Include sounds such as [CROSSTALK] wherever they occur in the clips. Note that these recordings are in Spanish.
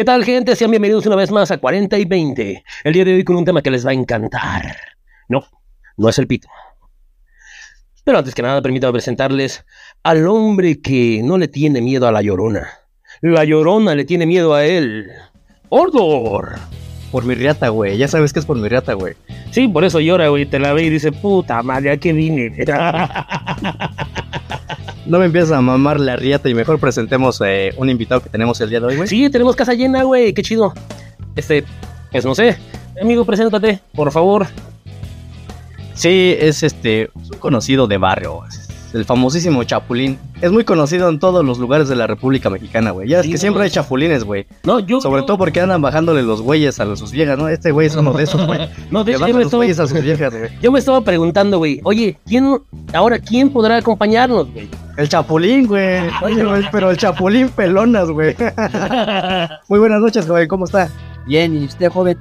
¿Qué tal, gente? Sean bienvenidos una vez más a 40 y 20. El día de hoy con un tema que les va a encantar. No, no es el pito. Pero antes que nada, permítame presentarles al hombre que no le tiene miedo a la llorona. La llorona le tiene miedo a él. ¡Ordor! Por mi riata, güey. Ya sabes que es por mi riata, güey. Sí, por eso llora, güey. Te la ve y dice, puta madre, ¿a qué vine? [LAUGHS] No me empiezas a mamar la riata y mejor presentemos eh, un invitado que tenemos el día de hoy, güey. sí, tenemos casa llena, güey. Qué chido. Este, pues no sé. Amigo, preséntate, por favor. Sí, es este un conocido de barrio, el famosísimo Chapulín. Es muy conocido en todos los lugares de la República Mexicana, güey. Ya es que no, siempre no. hay chapulines, güey. No, yo. Sobre todo porque andan bajándole los güeyes a sus viejas, ¿no? Este güey es uno de esos, güey. [LAUGHS] No, de Le hecho, yo me, los estaba, güeyes a sus viejas, güey. yo me estaba preguntando, güey. Oye, ¿quién. Ahora, ¿quién podrá acompañarnos, güey? El Chapulín, güey. Oye, güey, pero el Chapulín pelonas, güey. [LAUGHS] Muy buenas noches, joven. ¿Cómo está? Bien, ¿y usted, joven?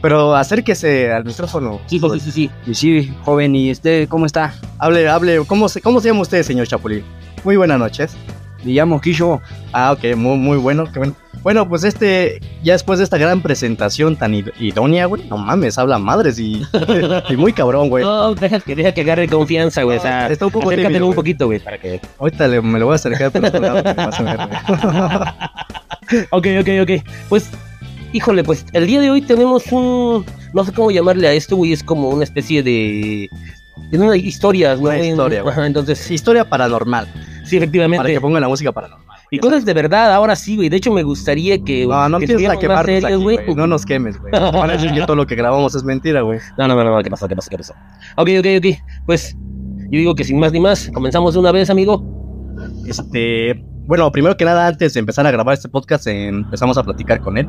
Pero acérquese al micrófono. Sí, sí, sí, sí. Y sí, joven, ¿y usted cómo está? Hable, hable. ¿Cómo se, cómo se llama usted, señor Chapulín? Muy buenas noches. Me llamo Kisho. Ah, ok, muy, muy bueno, qué bueno. Bueno, pues este, ya después de esta gran presentación tan id- idónea, güey, no mames, habla madres y, [LAUGHS] y muy cabrón, güey. No, deja que, deja que agarre confianza, güey. O sea, Está un poco acércatelo tímido, un poquito, güey, para que. Ahorita le- me lo voy a acercar, pero vas a ver, güey. [LAUGHS] Ok, ok, ok. Pues, híjole, pues el día de hoy tenemos un. No sé cómo llamarle a esto, güey. Es como una especie de. De una historia, Una güey. historia, güey. Ajá, entonces, Historia paranormal, sí, efectivamente. para que pongan la música paranormal. Y cosas de verdad, ahora sí, güey. De hecho, me gustaría que. No, no que a aquí, güey. No nos quemes, güey. Van a decir que todo lo que grabamos es mentira, güey. No, no, no, no, ¿qué pasó? ¿Qué pasó? ¿Qué pasó? Ok, ok, ok. Pues, yo digo que sin más ni más, comenzamos de una vez, amigo. Este, bueno, primero que nada, antes de empezar a grabar este podcast, empezamos a platicar con él,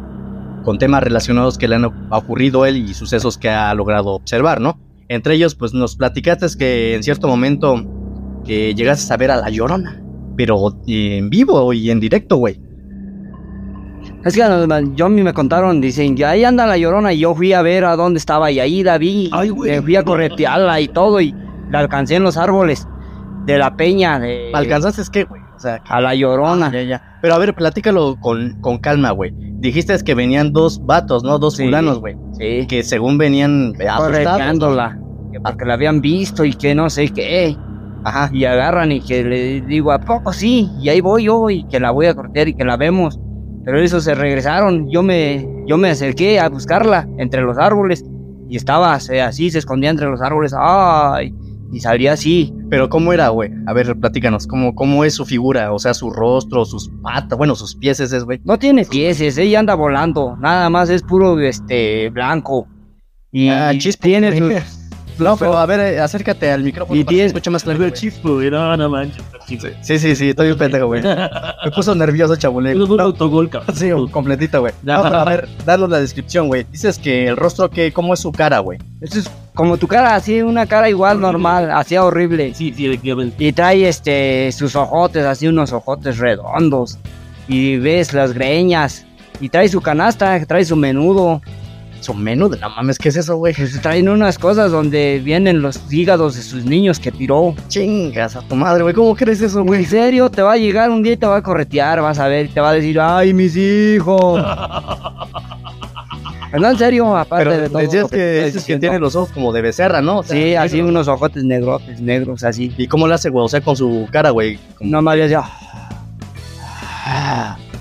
con temas relacionados que le han ocurrido a él y sucesos que ha logrado observar, ¿no? Entre ellos, pues nos platicaste que en cierto momento que llegaste a ver a La Llorona, pero en vivo y en directo, güey. Es que yo a mí me contaron, dicen, que ahí anda la llorona y yo fui a ver a dónde estaba y ahí la vi. Ay, fui a corretearla y todo y la alcancé en los árboles de la peña de ¿Alcanzaste qué, güey? O sea, a la llorona. ya, ya. Pero a ver, platícalo con, con calma, güey. Dijiste que venían dos vatos, ¿no? Dos fulanos, güey. Sí, Que según venían que Porque la habían visto y que no sé qué. Ajá. Y agarran y que le digo, ¿a poco sí? Y ahí voy yo y que la voy a cortear y que la vemos. Pero eso se regresaron. Yo me, yo me acerqué a buscarla entre los árboles y estaba así, se escondía entre los árboles. ¡Ay! Y salía así. Pero ¿cómo era, güey? A ver, platícanos, ¿cómo, ¿cómo es su figura? O sea, su rostro, sus patas, bueno, sus pies ese, güey. No tiene pieses, ella anda volando. Nada más es puro este blanco. Y Ah, chispa. tiene sus- [LAUGHS] No, pero a ver, acércate al micrófono Y para que tiene- se escuche más claro. chispo, güey. No, no manches. Sí, sí, sí, estoy un pendejo, güey. [LAUGHS] Me puso nervioso, chabulín. un autogol, cabrón. Sí, completito, güey. [LAUGHS] No, a ver, danos la descripción, güey. Dices que el rostro, ¿qué, ¿cómo es su cara, güey? Eso es como tu cara, así, una cara igual normal, así horrible. Sí, sí, efectivamente. Y trae este sus ojotes, así unos ojotes redondos. Y ves las greñas. Y trae su canasta, trae su menudo. Su menú de no mames, ¿qué es eso, güey? Pues traen unas cosas donde vienen los hígados de sus niños que tiró. Chingas a tu madre, güey. ¿Cómo crees eso, güey? En serio, te va a llegar un día y te va a corretear, vas a ver, te va a decir, ay, mis hijos. [LAUGHS] no, en serio, aparte Pero de todo. decías que este es que diciendo. tiene los ojos como de becerra, ¿no? O sea, Sí, así negros. unos ojotes negrotes, negros, así. ¿Y cómo lo hace, güey? O sea, con su cara, güey. Como- Nomás le hacía...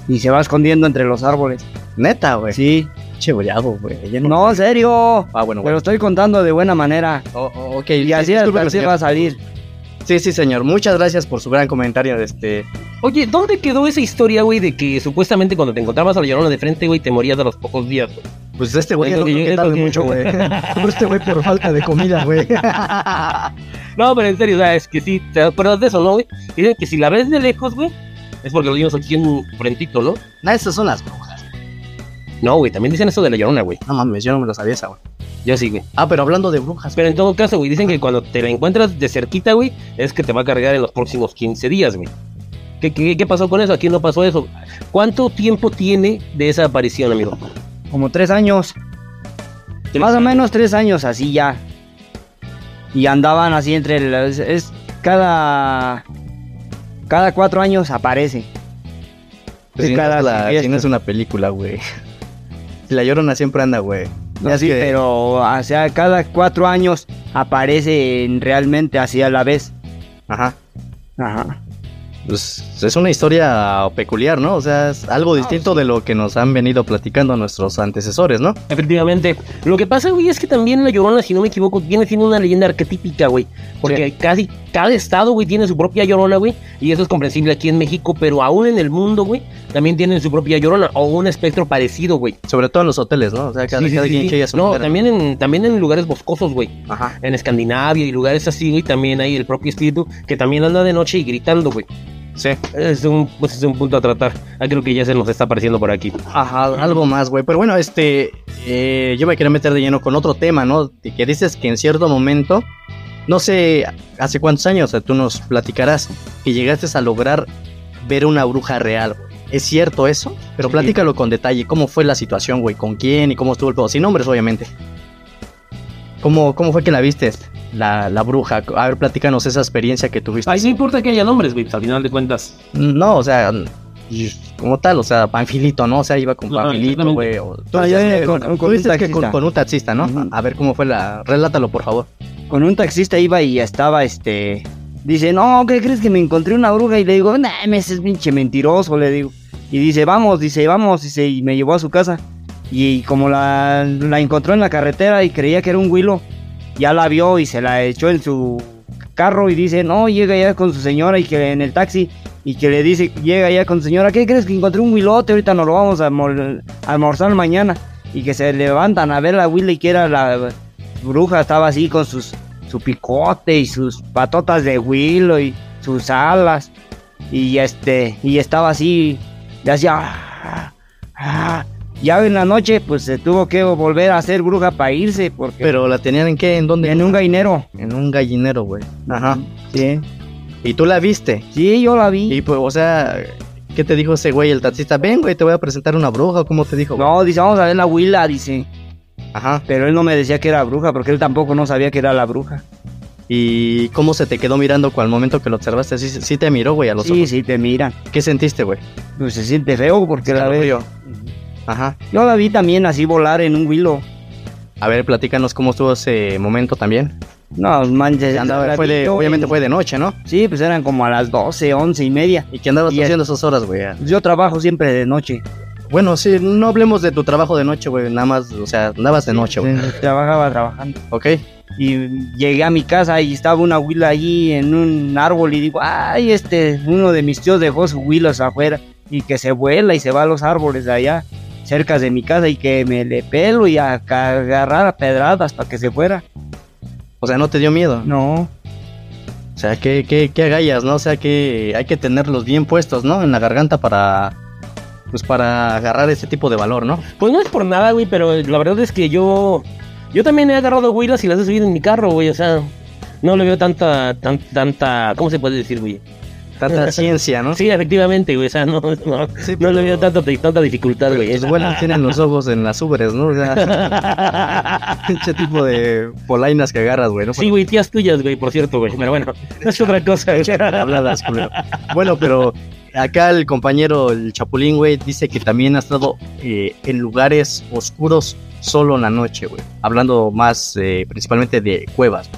Y se va escondiendo entre los árboles. Neta, güey. Sí. Che, bravo, güey. Ya no- No, en serio. Ah, bueno, Te güey. lo estoy contando de buena manera. Oh, oh, ok. Y así, así va a salir. Sí, sí, señor. Muchas gracias por su gran comentario. de Este... Oye, ¿dónde quedó esa historia, güey, de que supuestamente cuando te encontrabas a la llorona de frente, güey, te morías a los pocos días, güey? Pues este güey Es lo que tarde que- mucho, güey. [LAUGHS] Pero este güey por falta de comida, güey. [LAUGHS] No, pero en serio, o sea, es que sí, ¿te acuerdas de eso, no, güey? Dicen que si la ves de lejos, güey, es porque lo vimos aquí en frentito, ¿no? Nah, esas son las brujas. No, güey, también dicen eso de la llorona, güey. No mames, yo no me lo sabía esa, güey. Yo sí, güey. Ah, pero hablando de brujas. Pero en todo caso, güey, dicen que cuando te la encuentras de cerquita, güey, es que te va a cargar en los próximos 15 días, güey. ¿Qué, qué, qué pasó con eso? Aquí no pasó eso. ¿Cuánto tiempo tiene de esa aparición, amigo? Como tres años. Más o menos tres años así ya. Y andaban así entre. Es cada... Cada cuatro años aparece. Pues si, cada no la, si no es una película, güey. Si la llorona siempre anda, güey. No, que- pero o sea, cada cuatro años aparecen realmente así a la vez. Ajá. Ajá. Pues es una historia peculiar, ¿no? O sea, es algo distinto de lo que nos han venido platicando nuestros antecesores, ¿no? Efectivamente. Lo que pasa, güey, es que también la Llorona, si no me equivoco, viene siendo una leyenda arquetípica, güey. Porque casi cada estado, güey, tiene su propia Llorona, güey. Y eso es comprensible aquí en México, pero aún en el mundo, güey, también tienen su propia Llorona o un espectro parecido, güey. Sobre todo en los hoteles, ¿no? O sea, cada, Sí, cada sí, quien que No, manera. también en, también en lugares boscosos, güey. Ajá. En Escandinavia y lugares así, güey, también hay el propio espíritu que también anda de noche y gritando, güey. Sí. Es un, pues es un punto a tratar. Ah, creo que ya se nos está apareciendo por aquí. Ajá, algo más, güey. Pero bueno, este, eh, yo me quería meter de lleno con otro tema, ¿no? De que dices que en cierto momento, no sé, hace cuántos años, tú nos platicarás que llegaste a lograr ver una bruja real. güey. ¿Es cierto eso? Pero Sí. platícalo con detalle. ¿Cómo fue la situación, güey? ¿Con quién y cómo estuvo el pedo? Sin nombres, obviamente. ¿Cómo, cómo fue que la viste, la, la bruja? A ver, platícanos esa experiencia que tuviste. Ay, no importa que haya nombres, güey, pues, al final de cuentas. No, o sea, como tal, o sea, Panfilito, ¿no? O sea, iba con Panfilito, güey. Ah, con- un con, taxista. con un taxista, ¿no? A ver cómo fue la... Relátalo, por favor. Con un taxista iba y estaba este. Dice, no, ¿qué crees que me encontré una bruja? Y le digo, nah, me es pinche mentiroso, le digo. Y dice, vamos, dice, vamos, dice, y me llevó a su casa. Y como la, la encontró en la carretera y creía que era un huilo, ya la vio y se la echó en su carro y dice, no, llega ya con su señora y que en el taxi y que le dice, llega ya con su señora, ¿qué crees que encontré un huilote? Ahorita nos lo vamos a, almor- a almorzar mañana. Y que se levantan a ver la huila y que era la bruja, estaba así con sus su picote y sus patotas de huilo y sus alas. Y este, y estaba así, y hacía. "Ah, ah". Ya en la noche, pues se tuvo que volver a ser bruja para irse, porque Pero la tenían en qué, en dónde? en un gallinero. En un gallinero, güey. Ajá. Sí. Y tú la viste. Sí, yo la vi. Y pues, o sea, ¿qué te dijo ese güey, el taxista? Ven, güey, te voy a presentar una bruja. ¿Cómo te dijo? güey? No, dice, vamos a ver la huila, dice. Ajá. Pero él no me decía que era bruja, porque él tampoco no sabía que era la bruja. ¿Y cómo se te quedó mirando al momento que lo observaste? Sí, sí te miró, güey, a los Sí, ojos. sí, te miran. ¿Qué sentiste, güey? Pues se siente feo porque la ve. Ajá. Yo la vi también así volar en un huilo. A ver, platícanos cómo estuvo ese momento también. No, manches, Andaba, fue de, obviamente en- fue de noche, ¿no? Sí, pues eran como a las 12, 11 y media. ¿Y qué andabas Y es- haciendo esas horas, güey? Yo trabajo siempre de noche. Bueno, sí, no hablemos de tu trabajo de noche, güey. Nada más, o sea, andabas de noche, güey. Trabajaba trabajando. ¿Ok? Y llegué a mi casa y estaba una huila allí en un árbol y digo, ay, este, uno de mis tíos dejó sus huilos afuera y que se vuela y se va a los árboles de allá, cerca de mi casa y que me le pelo y a ca- agarrar a pedradas para que se fuera. O sea, ¿no te dio miedo? No, O sea, ¿qué, qué, qué agallas, no? O sea, que hay que tenerlos bien puestos, ¿no? En la garganta para... Pues para agarrar ese tipo de valor, ¿no? Pues no es por nada, güey, pero la verdad es que yo. Yo también he agarrado huilas y las he subido en mi carro, güey. O sea, no le veo tanta. Tan, tanta. ¿Cómo se puede decir, güey? Tanta [LAUGHS] ciencia, ¿no? Sí, efectivamente, güey. O sea, no, no, Sí, no le veo tanta, tanta dificultad, güey. Los buenos tienen los ojos en las ubres, ¿no? O sea, [LAUGHS] ese tipo de polainas que agarras, güey, ¿no? Sí, güey, tías tuyas, güey, por cierto, güey. Pero bueno, es otra cosa, güey. Habladas, culero. Bueno, pero acá el compañero, el Chapulín, güey, dice que también ha estado eh, en lugares oscuros solo en la noche, güey. Hablando más eh, principalmente de cuevas.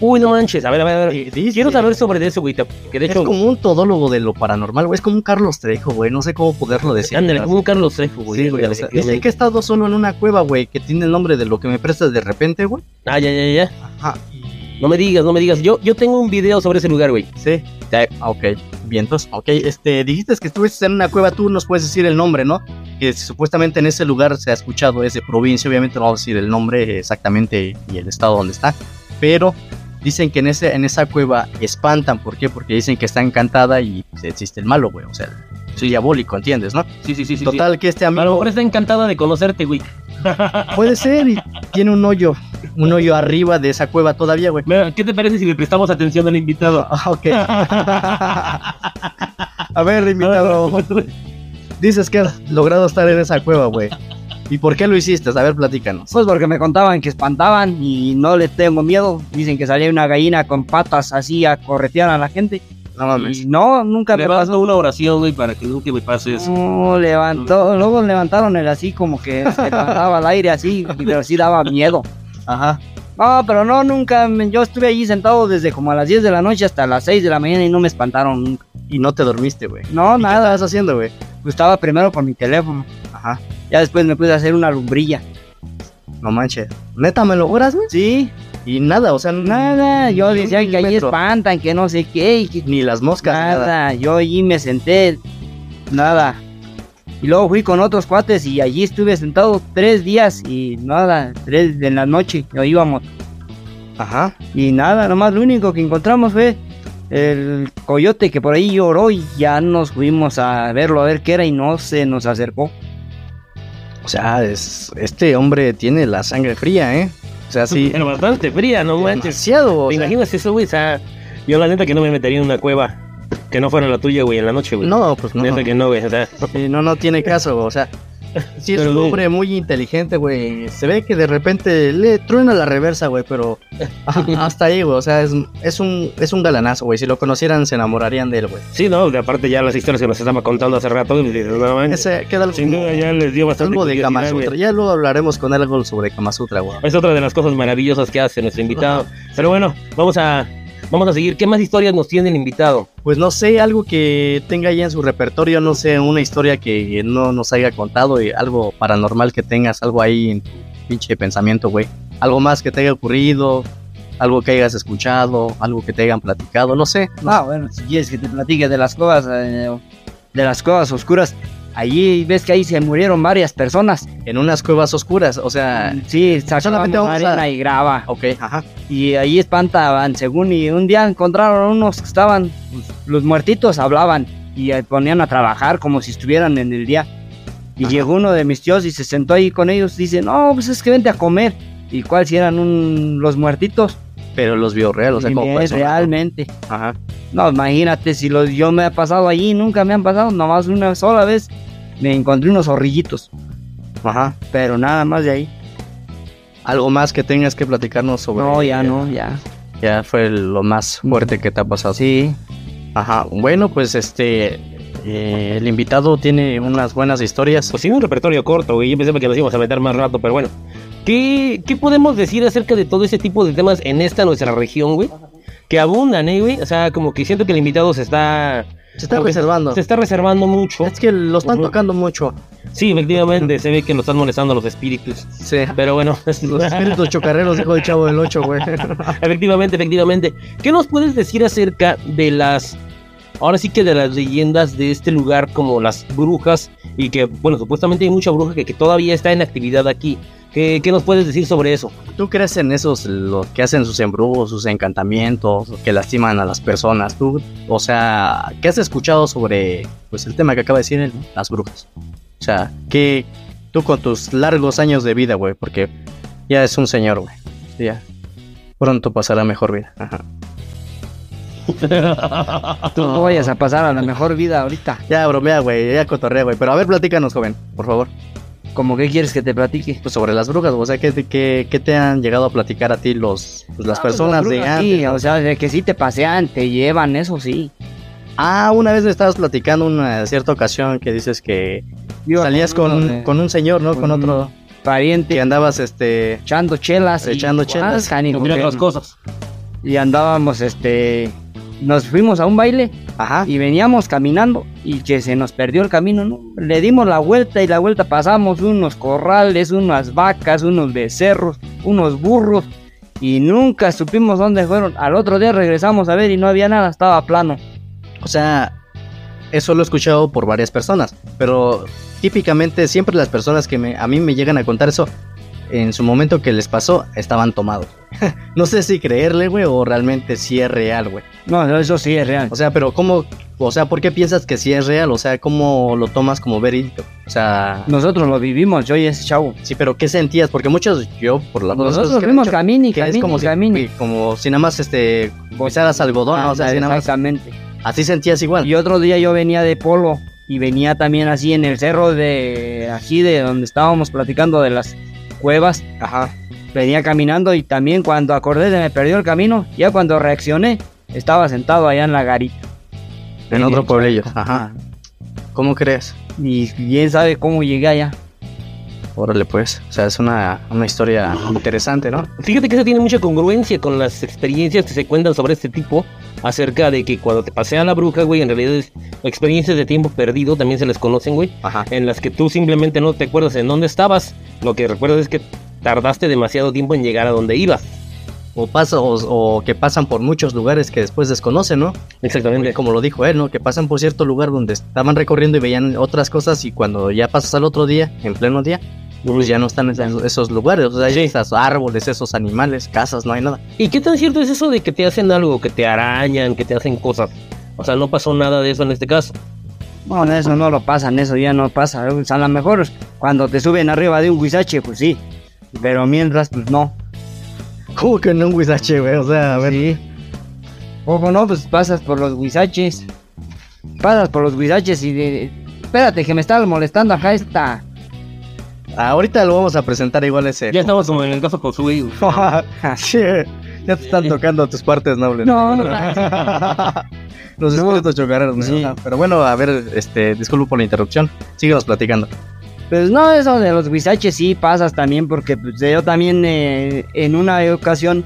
Uy, no manches. A ver, a ver, a ver. Quiero saber sobre eso, güey. Que de Es hecho. como un todólogo de lo paranormal, güey. Es como un Carlos Trejo, güey. No sé cómo poderlo decir. Ándale, como un Carlos Trejo, güey. Sí, güey. o sea, dice que he estado solo en una cueva, güey, que tiene el nombre de lo que me prestas de repente, güey. Ah, ya, ya, ya. Ajá. No me digas, no me digas. Yo, yo tengo un video sobre ese lugar, güey. Sí. Ah, Ok. Vientos. Ok. Este, dijiste que estuviste en una cueva. Tú nos puedes decir el nombre, ¿no? Que supuestamente en ese lugar se ha escuchado. Es de provincia. Obviamente no vamos a decir el nombre exactamente y el estado donde está. Pero dicen que en, ese, en esa cueva espantan. ¿Por qué? Porque dicen que está encantada y existe el malo, güey. O sea, soy diabólico, ¿entiendes, no? Sí, sí, sí, sí. Total, que este sí. A lo amigo mejor está encantada de conocerte, güey. [LAUGHS] puede ser y tiene un hoyo. Un hoyo arriba de esa cueva todavía, güey. ¿Qué te parece si le prestamos atención al invitado? [LAUGHS] Ah, ok. [LAUGHS] A ver, invitado. Dices que has logrado estar en esa cueva, güey. ¿Y por qué lo hiciste? A ver, platícanos. pues porque me contaban que espantaban y no les tengo miedo. Dicen que salía una gallina con patas así a corretear a la gente No mames. No, nunca me pasó. una oración, güey, para que nunca me pase eso. No, levantó, luego levantaron el así como que se [LAUGHS] levantaba al aire así, pero sí daba miedo. Ajá. No, pero no, nunca, me- yo estuve allí sentado desde como a las 10 de la noche hasta las 6 de la mañana y no me espantaron nunca. Y no te dormiste, güey. No, ¿Y ¿Qué nada, estabas haciendo, güey? pues estaba primero con mi teléfono, Ajá. Ya después me puse a hacer una lumbrilla. No manches. Neta, ¿me lo juras, güey? Sí, Y nada, o sea, nada, yo decía que allí milímetro. espantan, que no sé qué, y que Ni las moscas, nada. nada. yo allí me senté, nada. Y luego fui con otros cuates y allí estuve sentado tres días y nada, tres de la noche, nos íbamos. Ajá. Y nada, nomás lo único que encontramos fue el coyote que por ahí lloró y ya nos fuimos a verlo a ver qué era y no se nos acercó. O sea, es, este hombre tiene la sangre fría, ¿eh? O sea, sí. [LAUGHS] Pero bastante fría, no manches. Demasiado. ¿Te sea, eso, güey? O sea, yo la neta que no me metería en una cueva que no fuera la tuya, güey, en la noche, güey. no, pues no. Neta que no, güey. O sea, Sí, no, no tiene caso, o sea. [LAUGHS] Sí, es Pero, un hombre muy inteligente, güey. Se ve que de repente le truena la reversa, güey, pero [LAUGHS] hasta ahí, güey. O sea, es, es, un, es un galanazo, güey. Si lo conocieran, se enamorarían de él, güey. sí, no, de aparte ya las historias que nos estaba contando hace rato, no. Ese queda algo, Sin duda ya les dio bastante algo de curiosidad, Kama güey. Sutra. Ya luego hablaremos con él algo sobre Kama Sutra, güey. Es otra de las cosas maravillosas que hace nuestro invitado. [LAUGHS] Pero bueno, vamos a, vamos a seguir. ¿Qué más historias nos tiene el invitado? Pues no sé, algo que tenga ya en su repertorio, no sé, una historia que no nos haya contado y algo paranormal que tengas, algo ahí en tu pinche pensamiento, güey. Algo más que te haya ocurrido, algo que hayas escuchado, algo que te hayan platicado, no sé. Ah, bueno, si quieres que te platique de las cuevas, eh, de las cuevas oscuras, allí ves que ahí se murieron varias personas. En unas cuevas oscuras, o sea, Sí, sacaban solamente a- arena y grava. ok, ajá. Y ahí espantaban, según, y un día encontraron unos que estaban, pues, los muertitos hablaban y ponían a trabajar como si estuvieran en el día. Y Ajá. llegó uno de mis tíos y se sentó ahí con ellos, dice, no, pues es que vente a comer. ¿Y cuál si eran un, los muertitos? Pero los vio real, o sea, Y como realmente. Ajá. No, imagínate, si los, yo me he pasado allí, nunca me han pasado, nomás una sola vez me encontré unos zorrillitos, Ajá. pero nada más de ahí. Algo más que tengas que platicarnos sobre. No, ya no, ya. Ya fue lo más fuerte que te ha pasado. Sí, Ajá. Bueno, pues este. eh, el invitado tiene unas buenas historias. Pues tiene un repertorio corto, güey. Yo pensaba que nos íbamos a meter más rato, pero bueno. ¿Qué, ¿Qué podemos decir acerca de todo ese tipo de temas en esta nuestra región, güey? Que abundan, ¿eh, güey? O sea, como que siento que el invitado se está... Se está reservando. Se está reservando mucho. Es que lo están tocando mucho. Sí, efectivamente, se ve que lo están molestando los espíritus. Sí. Pero bueno, [LAUGHS] Los espíritus chocarreros, dijo el chavo del 8, güey. [LAUGHS] efectivamente, efectivamente. ¿Qué nos puedes decir acerca de las... Ahora sí que de las leyendas de este lugar como las brujas y que, bueno, supuestamente hay mucha bruja que, que todavía está en actividad aquí. ¿Qué, ¿Qué nos puedes decir sobre eso? ¿Tú crees en esos, los que hacen sus embrujos, sus encantamientos, que lastiman a las personas? ¿Tú, o sea, qué has escuchado sobre, pues, el tema que acaba de decir él, ¿no? las brujas? O sea, que tú con tus largos años de vida, güey, porque ya es un señor, güey. Ya. Pronto pasará mejor vida. Ajá. [LAUGHS] tú no vayas a pasar a la mejor vida ahorita. Ya bromea, güey, ya cotorrea, güey. Pero a ver, platícanos, joven, por favor. ¿Cómo que quieres que te platique? Pues sobre las brujas, o sea, ¿qué, te- qué, qué te han llegado a platicar a ti los, pues, las personas de antes? Sí, o sea, de que sí te pasean, te llevan, eso sí. Ah, una vez me estabas platicando una cierta ocasión que dices que salías con, de- con un señor, ¿no? Con, con otro pariente que andabas, este... echando chelas. y- Echando chelas. Ah, que- otras cosas. Y andábamos, este. Nos fuimos a un baile Ajá. y veníamos caminando y que se nos perdió el camino, ¿no? Le dimos la vuelta y la vuelta pasamos unos corrales, unas vacas, unos becerros, unos burros y nunca supimos dónde fueron. Al otro día regresamos a ver y no había nada, estaba plano. O sea, eso lo he escuchado por varias personas, pero típicamente siempre las personas que me, a mí me llegan a contar eso, en su momento que les pasó, estaban tomados. [LAUGHS] no sé si creerle, güey, o realmente si es real, güey. No, eso sí es real. O sea, pero ¿cómo, o sea, por qué piensas que sí es real? O sea, ¿cómo lo tomas como verídico? O sea, Nosotros lo vivimos, yo y ese chavo. sí, pero ¿qué sentías? Porque muchos, yo, por las Nosotros fuimos dicho, camini, que es camini, como si, como si nada más, este, pisaras algodón, ¿no? o sea, así nada más, exactamente. así sentías igual. Y otro día yo venía de Polo y venía también así en el cerro de aquí de donde estábamos platicando de las cuevas. Ajá. Venía caminando y también cuando acordé de me perdió el camino, ya cuando reaccioné, estaba sentado allá en la garita. En otro pueblillo. Ajá. ¿Cómo crees? Y quién sabe cómo llegué allá. Órale, pues. O sea, es una, una historia interesante, ¿no? Fíjate que eso tiene mucha congruencia con las experiencias que se cuentan sobre este tipo acerca de que cuando te pasea la bruja, güey, en realidad es experiencias de tiempo perdido, también se les conocen, güey, Ajá. en las que tú simplemente no te acuerdas en dónde estabas, lo que recuerdas es que tardaste demasiado tiempo en llegar a donde ibas. O, pasa, o, o que pasan por muchos lugares que después desconocen, ¿no? Exactamente. Como lo dijo él, ¿no? Que pasan por cierto lugar donde estaban recorriendo y veían otras cosas y cuando ya pasas al otro día, en pleno día, pues ya no están en esos, esos lugares. O sea, hay Sí. esos árboles, esos animales, casas, no hay nada. ¿Y qué tan cierto es eso de que te hacen algo, que te arañan, que te hacen cosas? O sea, no pasó nada de eso en este caso. Bueno, eso no lo pasan, eso ya no pasa. O sea, a lo mejor cuando te suben arriba de un guisache, pues sí. Pero mientras, pues no. ¿Cómo que no un huizache, güey? O sea, a ver. Sí. O no, pues pasas por los guisaches. Pasas por los guisaches y de... Espérate, que me está molestando acá esta... Ahorita lo vamos a presentar igual ese. Ya estamos como en el caso güey. [LAUGHS] Sí, ya te están tocando tus partes nobles. No, no. [LAUGHS] Los No. ¿no? Sí. Pero bueno, a ver, este, disculpo por la interrupción. Síguenos platicando. Pues no, eso de los guisaches sí pasas también porque pues, yo también eh, en una ocasión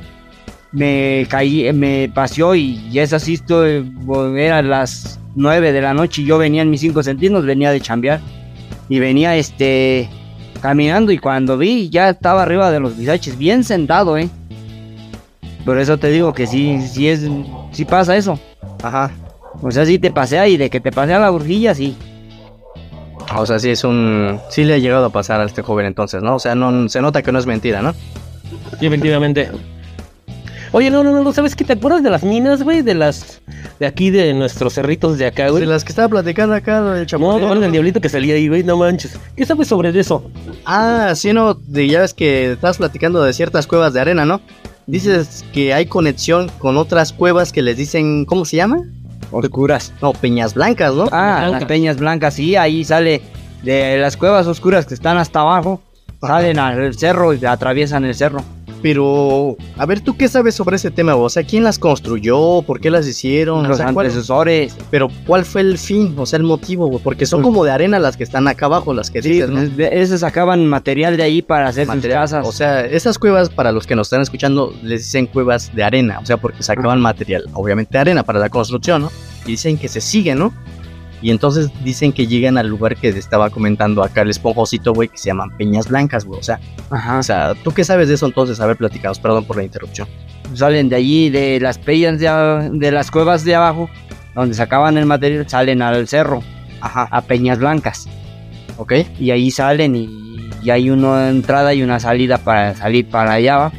me caí, me paseó y ya es así, estoy, era las 9 de la noche y yo venía en mis 5 centímetros, venía de chambear y venía este caminando y cuando vi ya estaba arriba de los guisaches, bien sentado, eh. Por eso te digo que sí, sí es, sí pasa eso. Ajá. O sea, sí te pasea y de que te pasea la burjilla, sí. O sea, sí es un... Sí le ha llegado a pasar a este joven entonces, ¿no? O sea, no, se nota que no es mentira, ¿no? Sí, efectivamente. Oye, no, no, no, no, ¿sabes qué? ¿Te acuerdas de las minas, güey? De las... De aquí, de nuestros cerritos de acá, güey. De las que estaba platicando acá del No, chapulín. no, el diablito que salía ahí, güey, no manches. ¿Qué sabes sobre eso? Ah, sí, no, de, ya ves que estabas platicando de ciertas cuevas de arena, ¿no? Dices que hay conexión con otras cuevas que les dicen, ¿cómo se llama? Oscuras. No, Peñas Blancas, ¿no? Ah, Blanca. las peñas blancas, sí, ahí sale de las cuevas oscuras que están hasta abajo, salen al cerro y atraviesan el cerro. Pero, a ver, ¿tú qué sabes sobre ese tema? O sea, ¿quién las construyó? ¿Por qué las hicieron? O Los sea, ¿cuál- antecesores. pero, ¿cuál fue el fin? O sea, el motivo, güey? Porque son Pues- como de arena las que están acá abajo, las que Sí, dices, ¿no? esos sacaban material de ahí para hacer Material. sus casas. O sea, esas cuevas, para los que nos están escuchando, les dicen cuevas de arena. O sea, porque sacaban material, obviamente de arena para la construcción, ¿no? Y dicen que se siguen, ¿no? Y entonces dicen que llegan al lugar que estaba comentando acá el esponjosito, güey, que se llaman Peñas Blancas, güey. O sea, Ajá. o sea, ¿tú qué sabes de eso entonces? Haber platicado, perdón por la interrupción. salen de allí, de las peñas de, de las cuevas de abajo, donde sacaban el material, salen al cerro, Ajá, a Peñas Blancas. ok. Y ahí salen y, y hay una entrada y una salida para salir para allá. ¿va?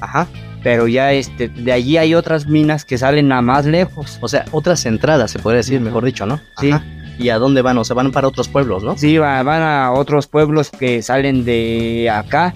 Ajá. Pero ya este, de allí hay otras minas que salen a más lejos. O sea, otras entradas, se podría decir, mejor dicho, ¿no? Sí. Ajá. ¿Y a dónde van? O sea, van para otros pueblos, ¿no? Sí, va- van a otros pueblos que salen de acá,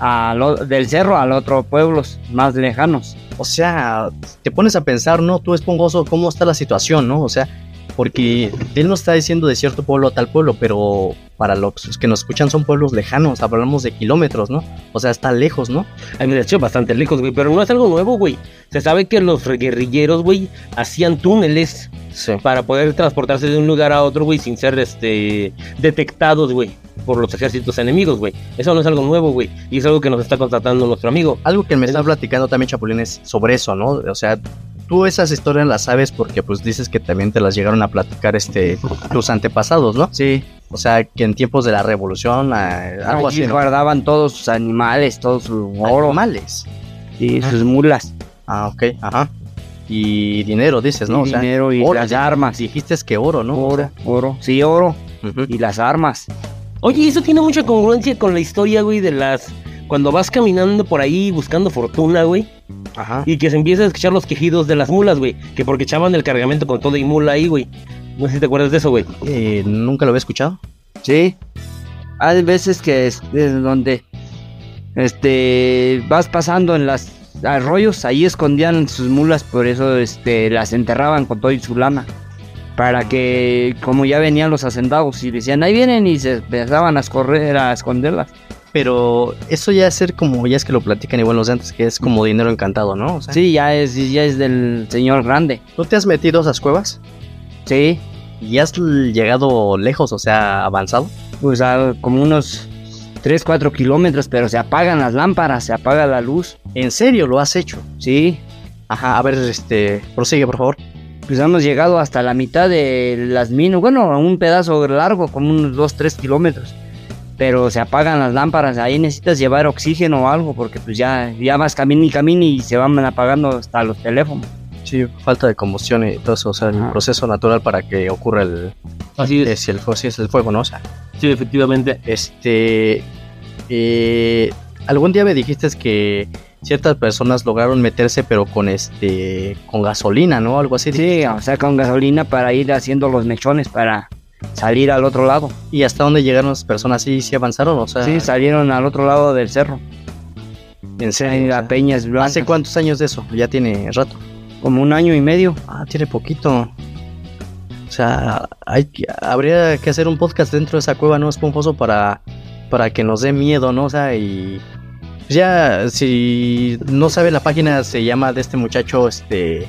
a lo- del cerro, a los otros pueblos más lejanos. O sea, te pones a pensar, ¿no? Tú, esponjoso, cómo está la situación, ¿no? O sea, porque él no está diciendo de cierto pueblo a tal pueblo, pero para los que nos escuchan son pueblos lejanos, hablamos de kilómetros, ¿no? O sea, está lejos, ¿no? Ay, me hecho bastante lejos, güey, pero no es algo nuevo, güey. Se sabe que los guerrilleros, güey, hacían túneles Sí. para poder transportarse de un lugar a otro, güey, sin ser, este, detectados, güey, por los ejércitos enemigos, güey. Eso no es algo nuevo, güey, y es algo que nos está constatando nuestro amigo. Algo que me está platicando también Chapulín es sobre eso, ¿no? O sea, tú esas historias las sabes porque pues dices que también te las llegaron a platicar este tus antepasados, ¿no? Sí, O sea, que en tiempos de la revolución, ah, algo allí así, ¿no? guardaban todos sus animales, todo su oro Animales. y sus mulas. Ah, ok, ajá. Y dinero, dices, ¿no? y O sea, dinero y oro, las sí. armas. dijiste es que oro, ¿no? Oro, oro. Sí, oro. Ujú. Y las armas. Oye, eso tiene mucha congruencia con la historia, güey, de las... Cuando vas caminando por ahí buscando fortuna, güey, Ajá. y que se empieza a escuchar los quejidos de las mulas, güey, que porque echaban el cargamento con todo y mula ahí, güey. No sé si te acuerdas de eso, güey. Eh, Nunca lo había escuchado. Sí. Hay veces que es, es donde este vas pasando en las arroyos, ahí escondían sus mulas, por eso este las enterraban con todo y su lana. Para que, como ya venían los hacendados y decían, ahí vienen y se empezaban a correr a esconderlas. Pero eso ya es ser como, ya es que lo platican igual los de antes, que es como dinero encantado, ¿no? O sea, Sí, ya es, ya es del señor grande. ¿Tú te has metido a esas cuevas? Sí, ¿Y has llegado lejos, o sea, avanzado? pues a como unos 3, 4 kilómetros, pero se apagan las lámparas, se apaga la luz. ¿En serio lo has hecho? Sí, Ajá, a ver, este, prosigue, por favor. pues hemos llegado hasta la mitad de las minas, bueno, a un pedazo largo, como unos 2, 3 kilómetros. Pero se apagan las lámparas, ahí necesitas llevar oxígeno o algo, porque pues ya, ya vas camino y camino y se van apagando hasta los teléfonos. Sí, falta de combustión y todo eso, o sea, el Ajá. proceso natural para que ocurra el, Así es. es el, sí, es el fuego, ¿no? O sea, Sí, efectivamente. este, eh, algún día me dijiste que ciertas personas lograron meterse, pero con este, con gasolina, ¿no? Algo así. Sí, o sea, con gasolina para ir haciendo los mechones para salir al otro lado. ¿Y hasta dónde llegaron las personas? ¿Sí, sí avanzaron? O sea, Sí, salieron al otro lado del cerro. en serio. Peñas Blancas. ¿Hace cuántos años de eso? Ya tiene rato. Como un año y medio. Ah, tiene poquito. O sea, habría que hacer un podcast dentro de esa cueva, ¿no? Esponjoso para, para que nos dé miedo, ¿no? O sea, y ya, si no sabe la página, se llama de este muchacho, este,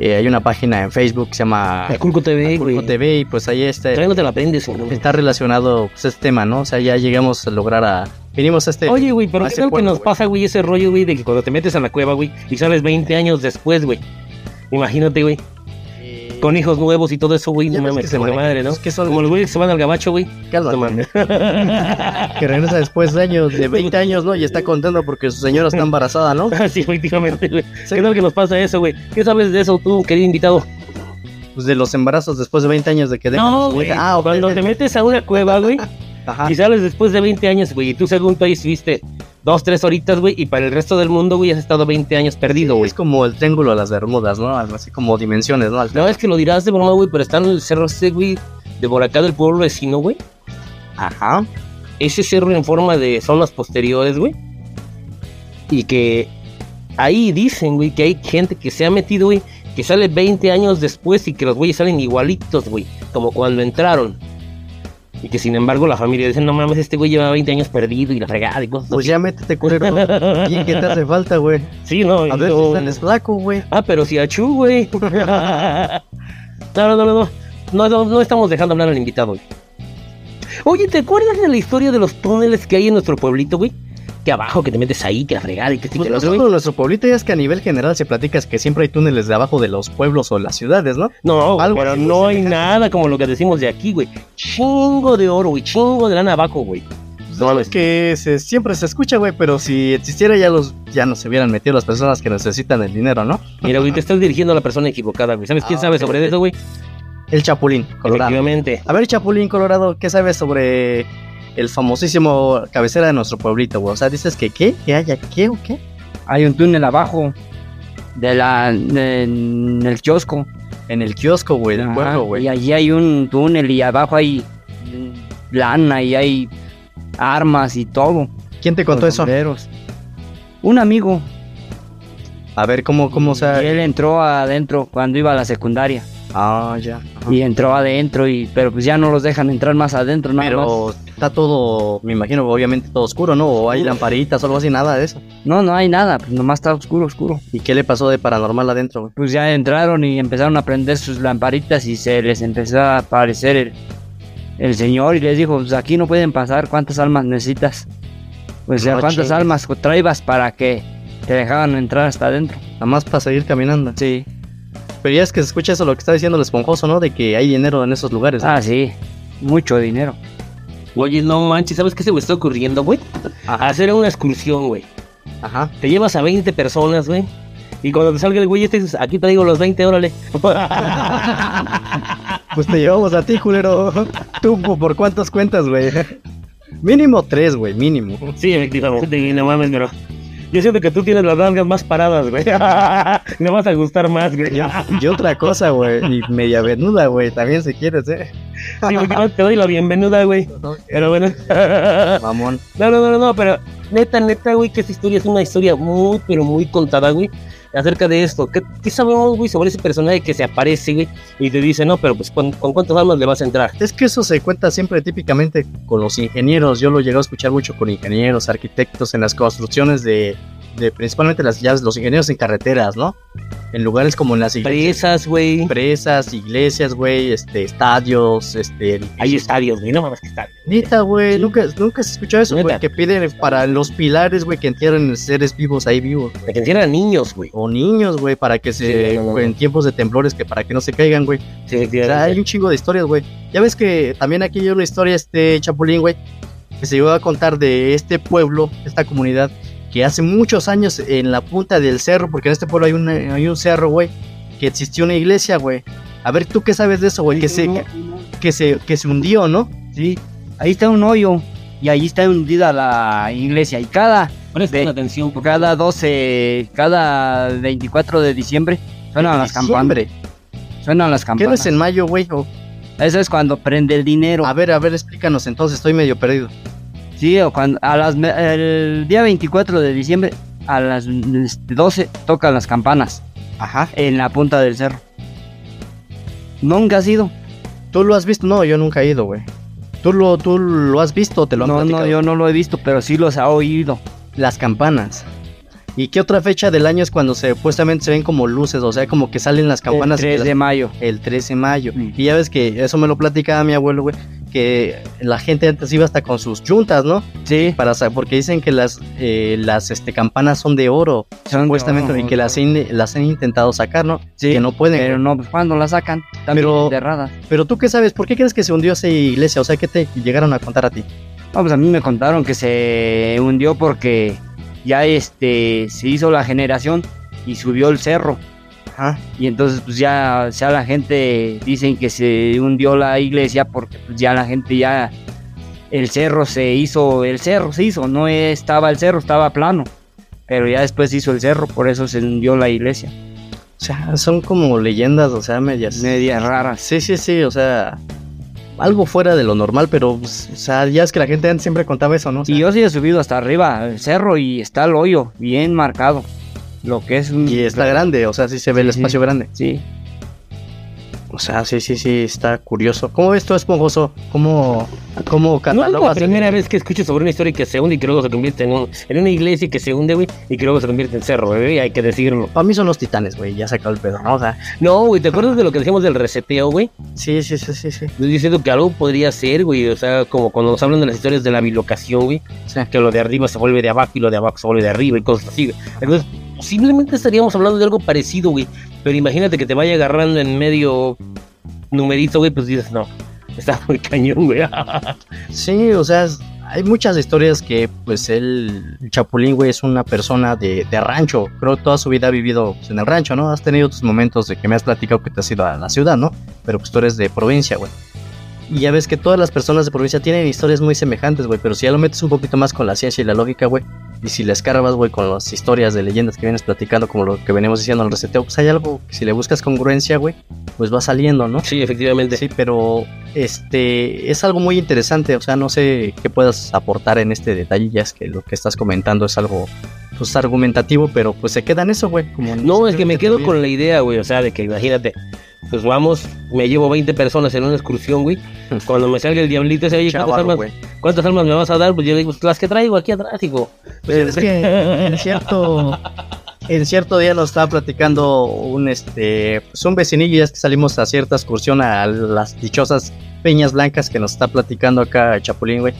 eh, hay una página en Facebook que se llama Aculco TV, Acapulco güey. TV y pues ahí está, no te la aprendes, está relacionado pues, este tema, ¿no? O sea, ya llegamos a lograr a... Vinimos a este... Oye, güey, pero ¿qué tal que nos pasa, güey, ese rollo, güey, de que cuando te metes a la cueva, güey, y sales 20 años después, güey? Imagínate, güey, con hijos nuevos y todo eso, güey, no mames, que se manejan, madre, ¿no? es que son- Como los güeyes que se van al gabacho, güey. No mames. [LAUGHS] que regresa después de años, de 20 años, ¿no? Y está contando porque su señora está embarazada, ¿no? [LAUGHS] sí, efectivamente, güey. ¿Qué tal que nos pasa eso, güey? ¿Qué sabes de eso tú, querido invitado? Pues de los embarazos después de 20 años de que No, güey. Ah, ok. Cuando te metes a una cueva, güey, [LAUGHS] Ajá. y sales después de 20 años, güey, y tú según tú ahí estuviste dos, tres horitas, güey, y para el resto del mundo, güey, has estado 20 años perdido, güey. Es como el triángulo de las Bermudas, ¿no? Algo así como dimensiones, ¿no? No, es que lo dirás de broma, güey, pero está en el cerro ese, güey, de por acá del pueblo vecino, güey. Ajá. ese cerro en forma de zonas posteriores, güey. Y que ahí dicen, güey, que hay gente que se ha metido, güey, que sale 20 años después y que los güeyes salen igualitos, güey, como cuando entraron. Y que sin embargo la familia dice, no mames, este güey lleva 20 años perdido y la fregada y cosas Pues así. ya métete, culero. [LAUGHS] ¿Y qué te hace falta, güey? Sí, no, A ver, no- si es flaco, güey. Ah, pero si achú, güey. [LAUGHS] no, no, no, no, no. No, no, no estamos dejando hablar al invitado, güey. Oye, ¿te acuerdas de la historia de los túneles que hay en nuestro pueblito, güey? Que abajo, que te metes ahí, que la fregada y que Pues que el no otro, nuestro pueblito, ya es que a nivel general se platica que siempre hay túneles de abajo de los pueblos o las ciudades, ¿no? No, Algo pero no güey, hay nada como lo que decimos de aquí, güey. Chingo de oro, güey. Chingo de lana abajo, güey. No mames. Es que se- siempre se escucha, güey, pero si existiera ya los ya no se hubieran metido las personas que necesitan el dinero, ¿no? Mira, güey, te estás [LAUGHS] dirigiendo a la persona equivocada, güey. ¿Sabes quién Ah, sabe sobre eso, güey? El Chapulín, Colorado. Efectivamente. A ver, Chapulín Colorado, ¿qué sabes sobre el famosísimo cabecera de nuestro pueblito, güey? O sea, dices que qué, que haya qué o qué. Hay un túnel abajo de la de- en el kiosco. En el kiosco, güey, del pueblo, güey. Y allí hay un túnel y abajo hay lana y hay armas y todo. ¿Quién te contó Los eso? sombreros. Un amigo. A ver, ¿cómo, cómo, o sea? Y él entró adentro cuando iba a la secundaria. Ah, ya. Ajá. Y entró adentro y pero pues ya no los dejan entrar más adentro, nada más. Pero está todo, me imagino, obviamente todo oscuro, ¿no? O hay lamparitas o algo así, nada de eso. No, no hay nada, pues nomás está oscuro, oscuro. ¿Y qué le pasó de paranormal adentro, güey? Pues ya entraron y empezaron a prender sus lamparitas y se les empezó a aparecer el, el señor y les dijo, pues aquí no pueden pasar, ¿cuántas almas necesitas? Pues ya No cuántas chingues. almas traibas para que te dejaban entrar hasta adentro. Nada más para seguir caminando. Sí. Pero ya es que se escucha eso lo que está diciendo el esponjoso, ¿no? De que hay dinero en esos lugares. Ah, sí. Mucho dinero. Oye, no manches, ¿sabes qué se me está ocurriendo, güey? Ajá. Hacer una excursión, güey. Ajá. Te llevas a 20 personas, güey. Y cuando te salga el güey, este dices, aquí traigo los 20, órale. [LAUGHS] Pues te llevamos a ti, culero. ¿Tú po- por cuántas cuentas, güey? Mínimo tres, güey, mínimo. sí, efectivamente, no mames, pero... Yo siento que tú tienes las nalgas más paradas, güey. [LAUGHS] Me vas a gustar más, güey. Y otra cosa, güey. Y media venuda, güey. También si quieres, ¿eh? Sí, güey, no, te doy la bienvenida, güey. Pero bueno. [LAUGHS] Mamón. No, no, no, no, pero neta, neta, güey, que esta historia es una historia muy, pero muy contada, güey, acerca de esto. ¿Qué, qué sabemos, güey, sobre ese personaje que se aparece, y te dice, no, pero pues, ¿con, con cuántas almas le vas a entrar? Es que eso se cuenta siempre típicamente con los ingenieros. Yo lo llegué a escuchar mucho con ingenieros, arquitectos en las construcciones de, de principalmente las llaves, los ingenieros en carreteras, ¿no? En lugares como en las iglesias, Presas, güey. empresas, iglesias, güey, este, estadios, este... Hay estadios, güey. No mames, que estadios. Neta, güey, Sí. nunca, nunca se escuchó eso, güey, que piden para los pilares, güey, que entierren seres vivos ahí vivos. Que encierran niños, güey. O niños, güey, para que se, Sí, no, no, no. en tiempos de temblores, que para que no se caigan, güey. Sí, O sea, hay un chingo de historias, güey. Ya ves que también aquí hay una historia, este Chapulín, güey, que se iba a contar de este pueblo, esta comunidad, que hace muchos años en la punta del cerro, porque en este pueblo hay un, hay un cerro, güey, que existió una iglesia, güey. A ver, ¿tú qué sabes de eso, güey? Que se, que, que se, que se hundió, ¿no? Sí, ahí está un hoyo y ahí está hundida la iglesia y cada de- atención, por cada 12, cada 24 de diciembre suenan las campanas, suenan las ¿Qué no campanas. es en mayo, güey? Eso es cuando prende el dinero. A ver, a ver, explícanos entonces, estoy medio perdido. Sí, o cuando a las el día 24 de diciembre a las este, 12 tocan las campanas Ajá. en la punta del cerro. Nunca has ido. ¿Tú lo has visto? No, yo nunca he ido, güey. ¿Tú lo, ¿Tú lo has visto o te lo han No, no, yo no lo he visto, pero sí los ha oído. Las campanas. ¿Y qué otra fecha del año es cuando se, supuestamente se ven como luces? O sea, como que salen las campanas. el 3 que de las- mayo. el 13 de mayo. Mm. Y ya ves que eso me lo platicaba mi abuelo, güey. Que la gente antes iba hasta con sus juntas, ¿no? Sí, Para porque dicen que las, eh, las este, campanas son de oro, son supuestamente, y que las, in- las han intentado sacar, ¿no? Sí, que no pueden. pero no, pues cuando la sacan, están Pero- enterradas. Pero tú qué sabes, ¿por qué crees que se hundió esa iglesia? O sea, ¿qué te llegaron a contar a ti? No, pues a mí me contaron que se hundió porque ya este se hizo la generación y subió el cerro. Ajá. Y entonces pues ya, sea la gente dicen que se hundió la iglesia porque pues ya la gente ya el cerro se hizo, el cerro se hizo, no estaba el cerro, estaba plano. Pero ya después se hizo el cerro, por eso se hundió la iglesia. O sea, son como leyendas, o sea, medias. Medias raras. Sí, sí, sí, o sea, algo fuera de lo normal, pero, pues, o sea, ya es que la gente antes siempre contaba eso, ¿no? O sea, Y yo sí he subido hasta arriba al cerro y está el hoyo bien marcado. Lo que es un... y está grande, o sea, sí se ve el espacio sí. grande. Sí. O sea, sí, sí, sí, está curioso. ¿Cómo ves tú, esponjoso? ¿Cómo, cómo No es la primera vez que escucho sobre una historia que se hunde y que luego se convierte en, un- en una iglesia que se hunde, güey, y que luego se convierte en cerro, güey, hay que decirlo. Para mí son los titanes, güey, ya sacó el pedo, ¿no? O sea, No, güey, ¿te acuerdas de lo que decíamos del reseteo, güey? sí, sí, sí, sí, sí. Diciendo que algo podría ser, güey, o sea, como cuando nos hablan de las historias de la bilocación, güey, sí. que lo de arriba se vuelve de abajo y lo de abajo se vuelve de arriba y cosas así, güey. Entonces, posiblemente estaríamos hablando de algo parecido, güey, pero imagínate que te vaya agarrando en medio numerito, güey, pues dices, no, está muy cañón, güey. [LAUGHS] Sí, o sea, hay muchas historias que, pues, el Chapulín, güey, es una persona de, de rancho. Creo que toda su vida ha vivido pues, en el rancho, ¿no? Has tenido tus momentos de que me has platicado que te has ido a la ciudad, ¿no? Pero pues tú eres de provincia, güey. Y ya ves que todas las personas de provincia tienen historias muy semejantes, güey. Pero si ya lo metes un poquito más con la ciencia y la lógica, güey. Y si le escarbas, güey, con las historias de leyendas que vienes platicando, como lo que venimos diciendo en el reseteo, pues hay algo que si le buscas congruencia, güey, pues va saliendo, ¿no? Sí, efectivamente. Sí, pero este es algo muy interesante, o sea, no sé qué puedas aportar en este detalle, ya es que lo que estás comentando es algo pues argumentativo, pero pues se queda en eso, güey. como No, es que me quedo con la idea, güey. O sea, de que imagínate, pues vamos, me llevo 20 personas en una excursión, güey. [LAUGHS] Cuando me salga el diablito ese, oye, ¿cuántas almas, güey. ¿cuántas almas me vas a dar? Pues yo digo, pues las que traigo aquí atrás, hijo. Pues es que en cierto en cierto día nos estaba platicando un este pues un vecinillo ya es que salimos a cierta excursión a las dichosas Peñas Blancas que nos está platicando acá Chapulín, güey,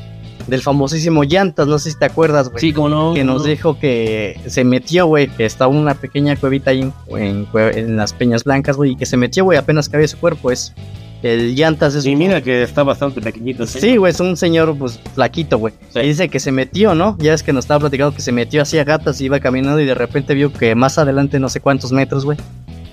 del famosísimo Llantas, no sé si te acuerdas, güey. Sí, como no. que nos dijo que se metió, güey, que estaba una pequeña cuevita ahí en, en las Peñas Blancas, güey, y que se metió, güey, apenas cabía su cuerpo, es el llantas es Sí, mira que está bastante pequeñito. Sí, güey, es un señor, pues, flaquito, güey. Sí. Y dice que se metió, ¿no? Ya es que nos estaba platicando que se metió así a gatas y iba caminando y de repente vio que más adelante, no sé cuántos metros, güey,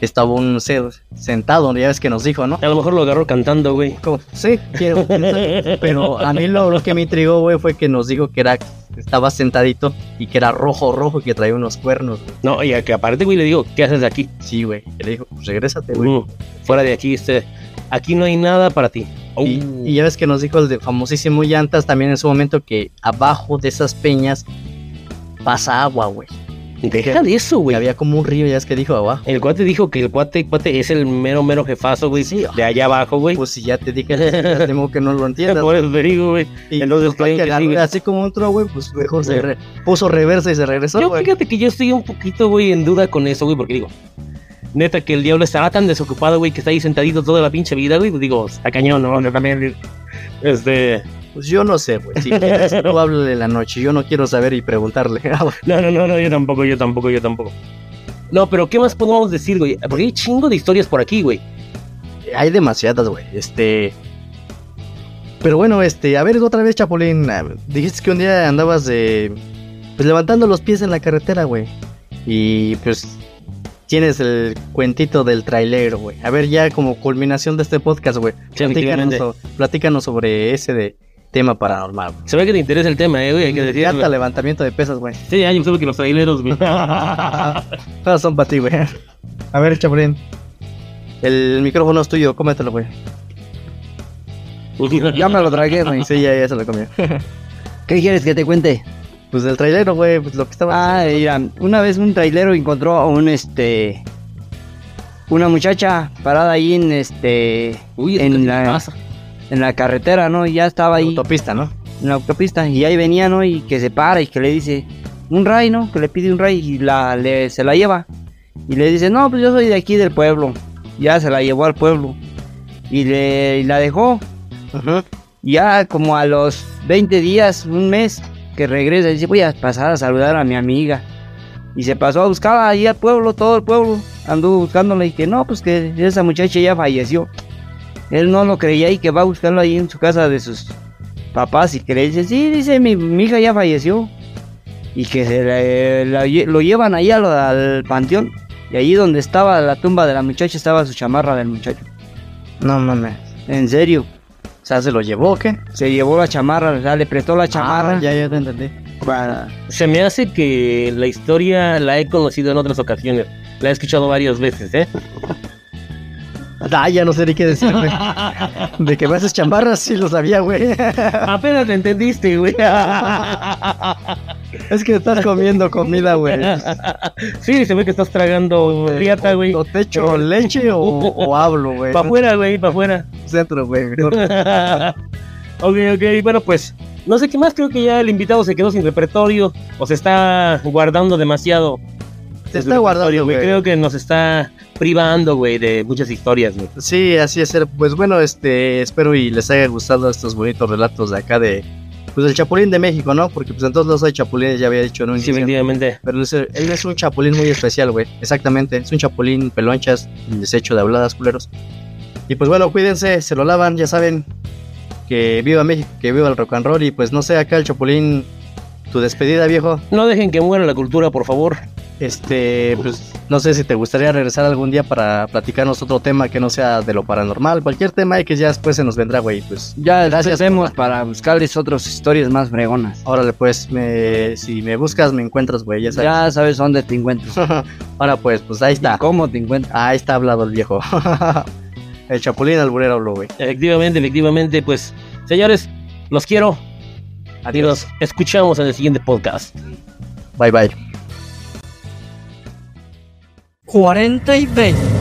estaba un ser sentado, ya ves que nos dijo, ¿no? A lo mejor lo agarró cantando, güey. Como, sí, quiero. Pero a mí lo, lo que me intrigó, güey, fue que nos dijo que era estaba sentadito y que era rojo, rojo y que traía unos cuernos, güey. No, y a que aparte, güey, le digo, ¿qué haces aquí? Sí, güey. Le dijo, pues regrésate, güey. Mm, fuera de aquí, este, aquí no hay nada para ti. Y, Uh. y ya ves que nos dijo el de famosísimo Llantas también en su momento que abajo de esas peñas pasa agua, güey. Deja de eso, güey. había como un río, ya es que dijo abajo. El cuate dijo que el cuate, cuate es el mero, mero jefazo, güey. Sí. De allá abajo, güey. Pues si ya te dije, [LAUGHS] tengo que no lo entiendas. Por eso te digo, güey. Y Entonces, que así como otro, güey, pues mejor se re- puso reversa y se regresó, Yo güey. fíjate que yo estoy un poquito, güey, en duda con eso, güey, porque digo, neta que el diablo estará tan desocupado, güey, que está ahí sentadito toda la pinche vida, güey, pues digo, está cañón, ¿no? Yo también, este, Pues yo no sé, güey. Si quieres, [LAUGHS] tú háblale la noche. Yo no quiero saber y preguntarle. [LAUGHS] no, no, no, no, yo tampoco, yo tampoco, yo tampoco. No, pero ¿qué más podemos decir, güey? Porque hay chingo de historias por aquí, güey. Hay demasiadas, güey. Este. Pero bueno, este, a ver otra vez, Chapulín. ah, Dijiste que un día andabas de. Pues levantando los pies en la carretera, güey. Y pues. Tienes el cuentito del trailero, güey. A ver, ya como culminación de este podcast, güey. Platícanos, so- platícanos sobre ese de tema paranormal. güey. Se ve que te interesa el tema, eh, güey, hay que decir. Hasta levantamiento de pesas, güey. Sí, ya, yo sé que los traileros, güey. [LAUGHS] Todas son para ti, güey. A ver, Chapulín. El micrófono es tuyo, cómetelo, güey. Ya me lo tragué, güey. Sí, ya, ya se lo comió. [LAUGHS] ¿Qué quieres que te cuente? Pues del trailero, güey, pues lo que estaba. Ah, mira, una vez un trailero encontró a un este una muchacha parada ahí en este Uy, en ¿qué la pasa? En la carretera, ¿no? Y ya estaba ahí autopista, ¿no? en la autopista y ahí venía, ¿no? Y que se para y que le dice un ray, ¿no? Que le pide un ray y la le, se la lleva y le dice no, pues yo soy de aquí del pueblo. Ya se la llevó al pueblo y le y la dejó Ajá. ya como a los 20 días, un mes, que regresa, dice, voy a pasar a saludar a mi amiga. Y se pasó a buscarla ahí al pueblo, todo el pueblo. Anduvo buscándola y que no, pues que esa muchacha ya falleció. Él no lo creía y que va a buscarlo ahí en su casa de sus papás y que le dice, sí, dice, mi, mi hija ya falleció. Y que se le- la lo llevan ahí al, al panteón. Y allí donde estaba la tumba de la muchacha estaba su chamarra del muchacho. No mames. En serio. O sea, ¿se lo llevó o qué? Se llevó la chamarra, o sea, le prestó la chamarra. Ah, ya, ya te entendí. para- Se me hace que la historia la he conocido en otras ocasiones. La he escuchado varias veces, ¿eh? Ah, ya no sé ni qué decir, güey. De que me haces chambarras, sí lo sabía, güey. Apenas te entendiste, güey. es que estás comiendo comida, güey. sí, se ve que estás tragando riata, güey. O te echo leche o, o hablo, güey. Pa' afuera, güey, pa' afuera. Centro, güey. [LAUGHS] ok, ok, bueno, pues no sé qué más, creo que ya el invitado se quedó sin repertorio o se está guardando demasiado. Se está guardando, güey. Creo que nos está privando, güey, de muchas historias, güey. Sí, así es. Pues bueno, este, espero y les haya gustado estos bonitos relatos de acá de, pues del Chapulín de México, ¿no? Porque pues en todos lados hay chapulines, ya había dicho, ¿no? Sí, efectivamente. Pero es- él es un chapulín muy especial, güey. Exactamente, es un chapulín pelonchas, desecho de habladas, culeros. Y pues bueno, cuídense, se lo lavan, ya saben. Que viva México, que viva el rock and roll. Y pues no sé, acá el chapulín, tu despedida, viejo. No dejen que muera la cultura, por favor. Este, pues no sé si te gustaría regresar algún día para platicarnos otro tema que no sea de lo paranormal. Cualquier tema que ya después se nos vendrá, güey. Pues Ya Gracias, hacemos para buscarles otras historias más fregonas. órale, pues, me, si me buscas, me encuentras, güey, ya sabes. Ya sabes dónde te encuentro. [LAUGHS] Ahora pues, pues ahí y está. cómo te encuentro. Ahí está hablado el viejo. [LAUGHS] el chapulín alburero habló, güey. Efectivamente, efectivamente, pues, señores, los quiero. Y nos escuchamos en el siguiente podcast. Bye bye. 40 y 20.